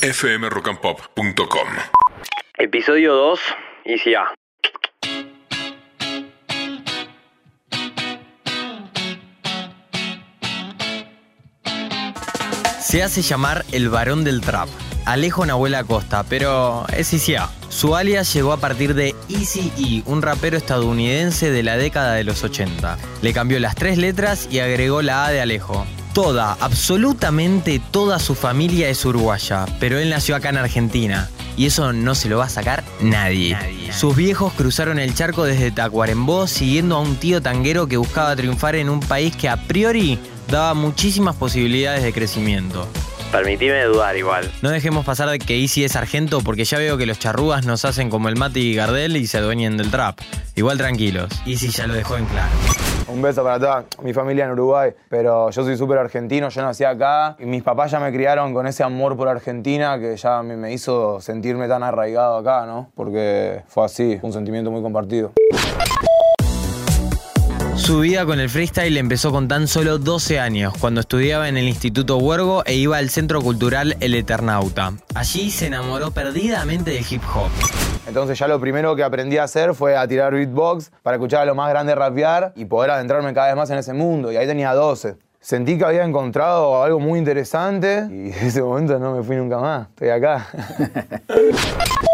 fmrockandpop.com. Episodio 2, y si A. Se hace llamar el varón del trap. Alejo Nahuel Acosta, pero es ICA. Su alias llegó a partir de Easy E, un rapero estadounidense de la década de los 80. Le cambió las tres letras y agregó la A de Alejo. Toda, absolutamente toda su familia es uruguaya, pero él nació acá en Argentina. Y eso no se lo va a sacar nadie. Sus viejos cruzaron el charco desde Tacuarembó siguiendo a un tío tanguero que buscaba triunfar en un país que a priori daba muchísimas posibilidades de crecimiento. Permitime dudar igual. No dejemos pasar de que Easy es sargento porque ya veo que los charrúas nos hacen como el Mati y Gardel y se adueñen del trap. Igual tranquilos, Easy ya lo dejó en claro. Un beso para toda mi familia en Uruguay, pero yo soy súper argentino, yo nací acá y mis papás ya me criaron con ese amor por Argentina que ya me, me hizo sentirme tan arraigado acá, ¿no? Porque fue así, fue un sentimiento muy compartido. Su vida con el freestyle empezó con tan solo 12 años, cuando estudiaba en el Instituto Huergo e iba al Centro Cultural El Eternauta. Allí se enamoró perdidamente del hip hop. Entonces ya lo primero que aprendí a hacer fue a tirar beatbox para escuchar a lo más grande rapear y poder adentrarme cada vez más en ese mundo. Y ahí tenía 12. Sentí que había encontrado algo muy interesante y en ese momento no me fui nunca más. Estoy acá.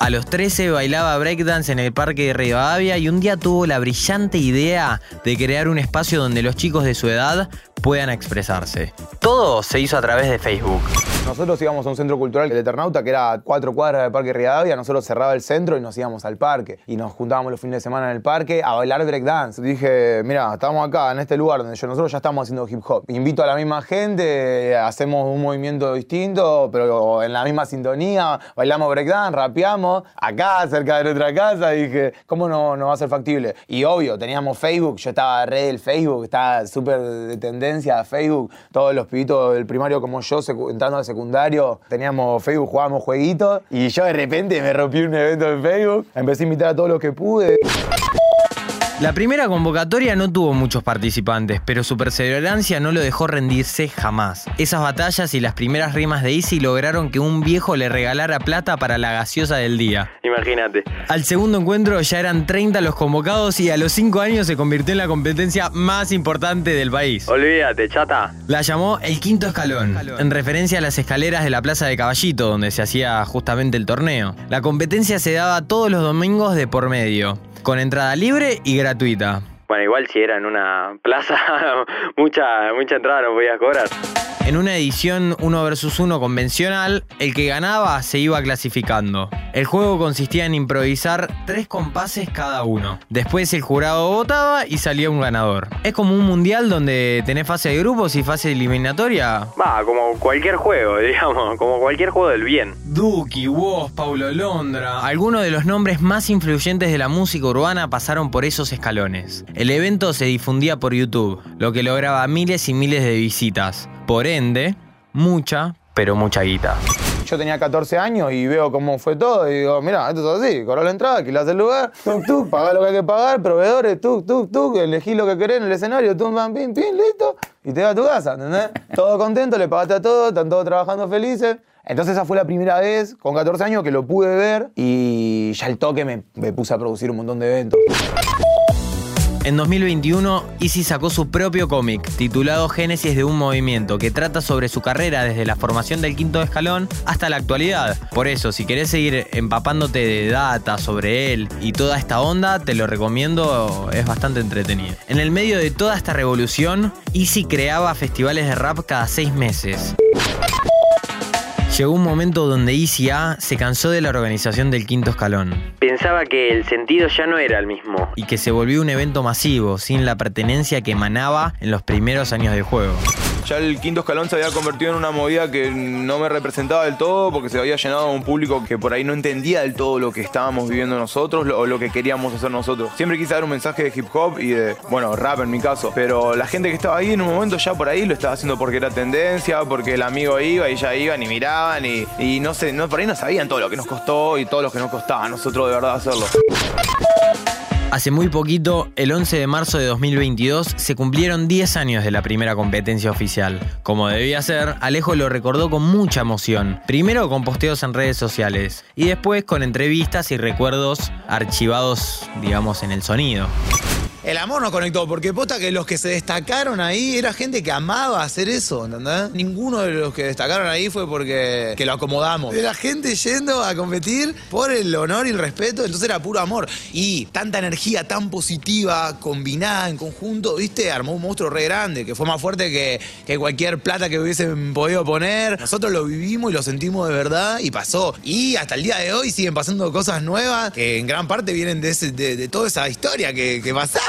A los 13 bailaba breakdance en el parque de Rivadavia y un día tuvo la brillante idea de crear un espacio donde los chicos de su edad puedan expresarse. Todo se hizo a través de Facebook. Nosotros íbamos a un centro cultural, el Eternauta, que era a cuatro cuadras del Parque Rivadavia. Nosotros cerraba el centro y nos íbamos al parque. Y nos juntábamos los fines de semana en el parque a bailar breakdance. Dije, mira, estamos acá, en este lugar donde yo, nosotros ya estamos haciendo hip hop. Invito a la misma gente, hacemos un movimiento distinto, pero en la misma sintonía. Bailamos breakdance, rapeamos. Acá, cerca de nuestra casa, dije, ¿cómo no, no va a ser factible? Y obvio, teníamos Facebook, yo estaba red del Facebook, estaba súper de a Facebook. Todos los pibitos del primario como yo, entrando al secundario, teníamos Facebook, jugábamos jueguitos. Y yo de repente me rompí un evento en Facebook. Empecé a invitar a todos los que pude. La primera convocatoria no tuvo muchos participantes, pero su perseverancia no lo dejó rendirse jamás. Esas batallas y las primeras rimas de Easy lograron que un viejo le regalara plata para la gaseosa del día. Imagínate. Al segundo encuentro ya eran 30 los convocados y a los 5 años se convirtió en la competencia más importante del país. Olvídate, chata. La llamó el quinto escalón, en referencia a las escaleras de la Plaza de Caballito, donde se hacía justamente el torneo. La competencia se daba todos los domingos de por medio con entrada libre y gratuita. Bueno, igual si era en una plaza, mucha, mucha entrada no podías cobrar. En una edición 1 versus 1 convencional, el que ganaba se iba clasificando. El juego consistía en improvisar tres compases cada uno. Después el jurado votaba y salía un ganador. Es como un mundial donde tenés fase de grupos y fase eliminatoria. Va, como cualquier juego, digamos, como cualquier juego del bien. Duki, Woz, Paulo Londra. Algunos de los nombres más influyentes de la música urbana pasaron por esos escalones. El evento se difundía por YouTube, lo que lograba miles y miles de visitas. Por ende, mucha, pero mucha guita. Yo tenía 14 años y veo cómo fue todo y digo, mira, esto es así, corro la entrada, alquilás el lugar, tuk tuk, pagá lo que hay que pagar, proveedores, tuk tuk tuk, elegí lo que querés en el escenario, tum pam pim pim, listo, y te vas a tu casa, ¿entendés? Todo contento, le pagaste a todos, están todos trabajando felices. Entonces esa fue la primera vez, con 14 años, que lo pude ver y ya el toque me, me puse a producir un montón de eventos. En 2021, Easy sacó su propio cómic, titulado Génesis de un movimiento, que trata sobre su carrera desde la formación del quinto escalón hasta la actualidad. Por eso, si querés seguir empapándote de data sobre él y toda esta onda, te lo recomiendo, es bastante entretenido. En el medio de toda esta revolución, Easy creaba festivales de rap cada seis meses. Llegó un momento donde Easy A se cansó de la organización del quinto escalón. Pensaba que el sentido ya no era el mismo. Y que se volvió un evento masivo, sin la pertenencia que emanaba en los primeros años del juego. Ya el quinto escalón se había convertido en una movida que no me representaba del todo porque se había llenado a un público que por ahí no entendía del todo lo que estábamos viviendo nosotros o lo que queríamos hacer nosotros. Siempre quise dar un mensaje de hip hop y de, bueno, rap en mi caso. Pero la gente que estaba ahí en un momento ya por ahí lo estaba haciendo porque era tendencia, porque el amigo iba y ya iban y miraban y, no sé, por ahí no sabían todo lo que nos costó y todo lo que nos costaba a nosotros de verdad hacerlo. Hace muy poquito, el 11 de marzo de 2022, se cumplieron 10 años de la primera competencia oficial. Como debía ser, Alejo lo recordó con mucha emoción. Primero con posteos en redes sociales y después con entrevistas y recuerdos archivados, digamos, en el sonido el amor nos conectó, porque posta que los que se destacaron ahí era gente que amaba hacer eso, ¿entendés? Ninguno de los que destacaron ahí fue porque que lo acomodamos. Era gente yendo a competir por el honor y el respeto, entonces era puro amor. Y tanta energía tan positiva, combinada en conjunto, ¿viste? Armó un monstruo re grande, que fue más fuerte que, que cualquier plata que hubiesen podido poner. Nosotros lo vivimos y lo sentimos de verdad y pasó. Y hasta el día de hoy siguen pasando cosas nuevas que en gran parte vienen de, de, toda esa historia que, que pasaba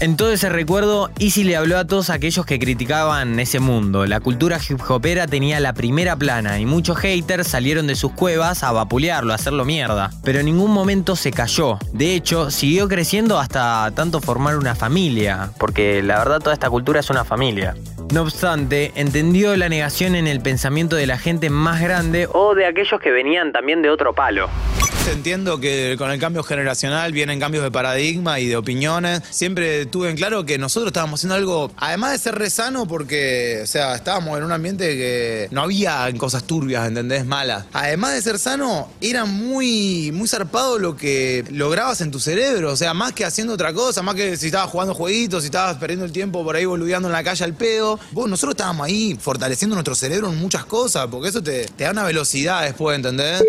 en todo ese recuerdo, Easy le habló a todos aquellos que criticaban ese mundo. La cultura hip hopera tenía la primera plana y muchos haters salieron de sus cuevas a vapulearlo, a hacerlo mierda. Pero en ningún momento se cayó. De hecho, siguió creciendo hasta tanto formar una familia. Porque la verdad toda esta cultura es una familia. No obstante, entendió la negación en el pensamiento de la gente más grande o de aquellos que venían también de otro palo. Entiendo que con el cambio generacional vienen cambios de paradigma y de opiniones. Siempre tuve en claro que nosotros estábamos haciendo algo, además de ser re sano, porque, o sea, estábamos en un ambiente que no había cosas turbias, ¿entendés? Malas. Además de ser sano, era muy, muy zarpado lo que lograbas en tu cerebro. O sea, más que haciendo otra cosa, más que si estabas jugando jueguitos, si estabas perdiendo el tiempo por ahí boludeando en la calle al pedo. Vos, nosotros estábamos ahí fortaleciendo nuestro cerebro en muchas cosas, porque eso te, te da una velocidad después, ¿entendés?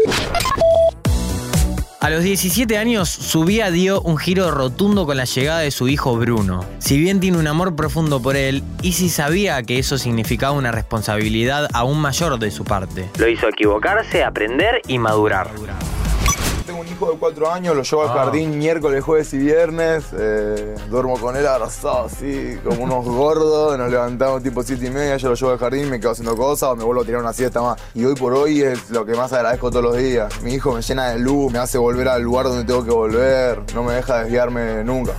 A los 17 años, su vida dio un giro rotundo con la llegada de su hijo Bruno. Si bien tiene un amor profundo por él, Izzy sabía que eso significaba una responsabilidad aún mayor de su parte. Lo hizo equivocarse, aprender y madurar tengo un hijo de cuatro años, lo llevo al ah. jardín miércoles, jueves y viernes. Eh, duermo con él abrazado así, como unos gordos. Nos levantamos tipo siete y media, yo lo llevo al jardín, me quedo haciendo cosas o me vuelvo a tirar una siesta más. Y hoy por hoy es lo que más agradezco todos los días. Mi hijo me llena de luz, me hace volver al lugar donde tengo que volver, no me deja desviarme nunca.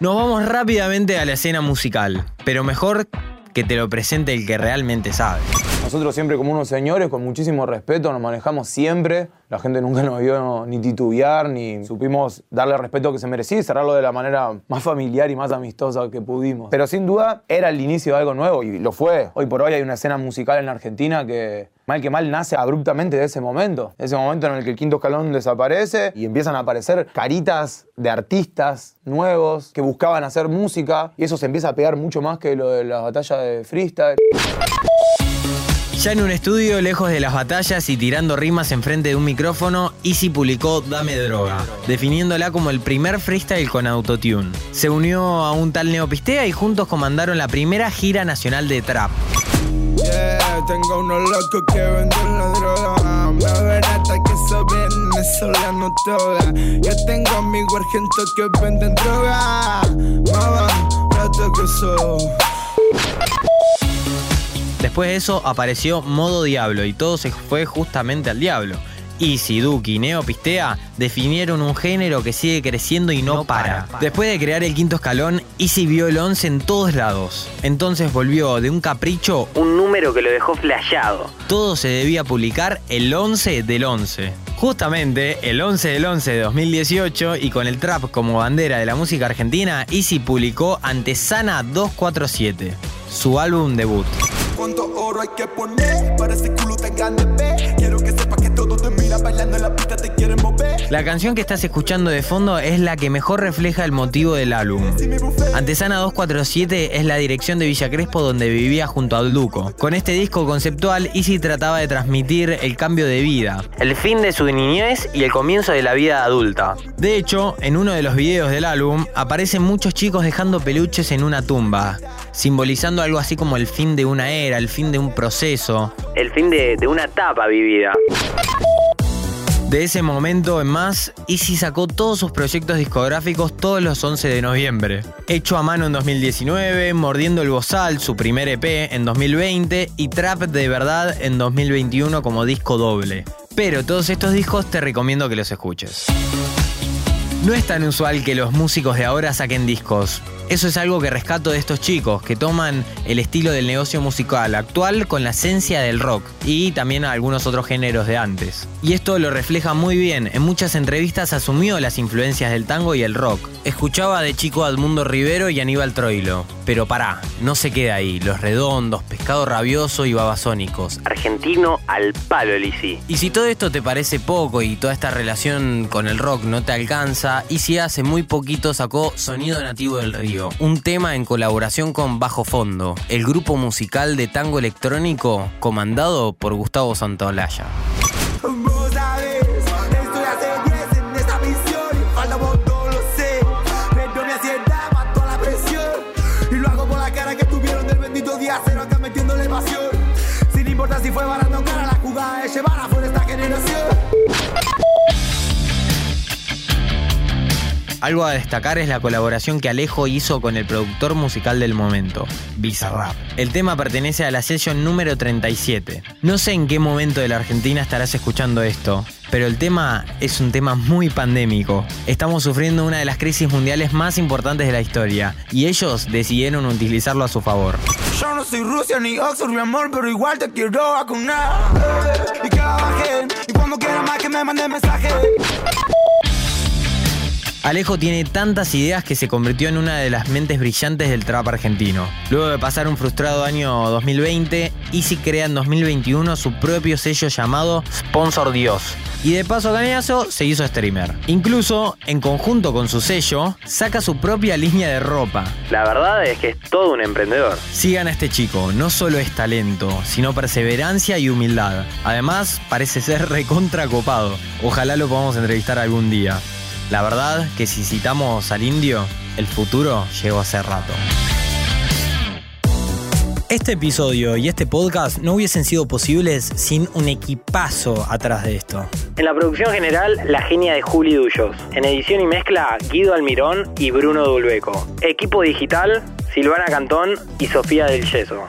Nos vamos rápidamente a la escena musical, pero mejor que te lo presente el que realmente sabe. Nosotros siempre como unos señores, con muchísimo respeto, nos manejamos siempre. La gente nunca nos vio ni titubear, ni supimos darle el respeto que se merecía y cerrarlo de la manera más familiar y más amistosa que pudimos. Pero sin duda era el inicio de algo nuevo y lo fue. Hoy por hoy hay una escena musical en Argentina que mal que mal nace abruptamente de ese momento. Ese momento en el que el quinto escalón desaparece y empiezan a aparecer caritas de artistas nuevos que buscaban hacer música y eso se empieza a pegar mucho más que lo de las batallas de freestyle. Ya en un estudio, lejos de las batallas y tirando rimas enfrente de un micrófono, Easy publicó Dame Droga, definiéndola como el primer freestyle con autotune. Se unió a un tal Neopistea y juntos comandaron la primera gira nacional de trap. Después de eso apareció Modo Diablo y todo se fue justamente al diablo. Easy, Duki y Neo Pistea definieron un género que sigue creciendo y no, para. Después de crear el quinto escalón, Easy vio el 11 en todos lados. Entonces volvió de un capricho un número que lo dejó flasheado. Todo se debía publicar el 11 del 11. Justamente el 11 del 11 de 2018 y con el trap como bandera de la música argentina, Easy publicó Antesana 247, su álbum debut cuánto oro hay que poner para ese culo tan grande, Quiero que sepa que todos te miran bailando en la pista, te quieren mover. La canción que estás escuchando de fondo es la que mejor refleja el motivo del álbum. Antesana 247 es la dirección de Villa Crespo donde vivía junto a Duco. Con este disco conceptual, Easy trataba de transmitir el cambio de vida, el fin de su niñez y el comienzo de la vida adulta. De hecho, en uno de los videos del álbum aparecen muchos chicos dejando peluches en una tumba simbolizando algo así como el fin de una era, el fin de un proceso. El fin de, una etapa vivida. De ese momento en más, Easy sacó todos sus proyectos discográficos todos los 11 de noviembre. Hecho a mano en 2019, Mordiendo el Bozal, su primer EP en 2020 y Trap de verdad en 2021 como disco doble. Pero todos estos discos te recomiendo que los escuches. No es tan usual que los músicos de ahora saquen discos, Eso es algo que rescato de estos chicos, que toman el estilo del negocio musical actual con la esencia del rock y también algunos otros géneros de antes. Y esto lo refleja muy bien, en muchas entrevistas asumió las influencias del tango y el rock. Escuchaba de chico a Edmundo Rivero y Aníbal Troilo, pero pará, no se queda ahí, Los Redondos, Pescado Rabioso y Babasónicos. Argentino al palo, Lisi. Y si todo esto te parece poco y toda esta relación con el rock no te alcanza, Easy hace muy poquito sacó Sonido Nativo del Río, un tema en colaboración con Bajo Fondo, el grupo musical de tango electrónico comandado por Gustavo Santaolalla. Si fue barato cara, la jugada es llevar afuera esta generación. Algo a destacar es la colaboración que Alejo hizo con el productor musical del momento, Bizarrap. El tema pertenece a la sesión número 37. No sé en qué momento de la Argentina estarás escuchando esto, pero el tema es un tema muy pandémico. Estamos sufriendo una de las crisis mundiales más importantes de la historia y ellos decidieron utilizarlo a su favor. Yo no soy Rusia ni Oxford, mi amor, pero igual te quiero vacunar. Y que bajen, y cuando quiera más que me mande mensaje. Alejo tiene tantas ideas que se convirtió en una de las mentes brillantes del trap argentino. Luego de pasar un frustrado año 2020, Easy crea en 2021 su propio sello llamado Sponsor Dios. Y de paso cañazo se hizo streamer. Incluso, en conjunto con su sello, saca su propia línea de ropa. La verdad es que es todo un emprendedor. Sigan a este chico, no solo es talento, sino perseverancia y humildad. Además, parece ser recontra copado. Ojalá lo podamos entrevistar algún día. La verdad que si citamos al indio, el futuro llegó hace rato. Este episodio y este podcast no hubiesen sido posibles sin un equipazo atrás de esto. En la producción general, la genia de Juli Dullos. En edición y mezcla, Guido Almirón y Bruno Dulbeco. Equipo digital, Silvana Cantón y Sofía del Yeso.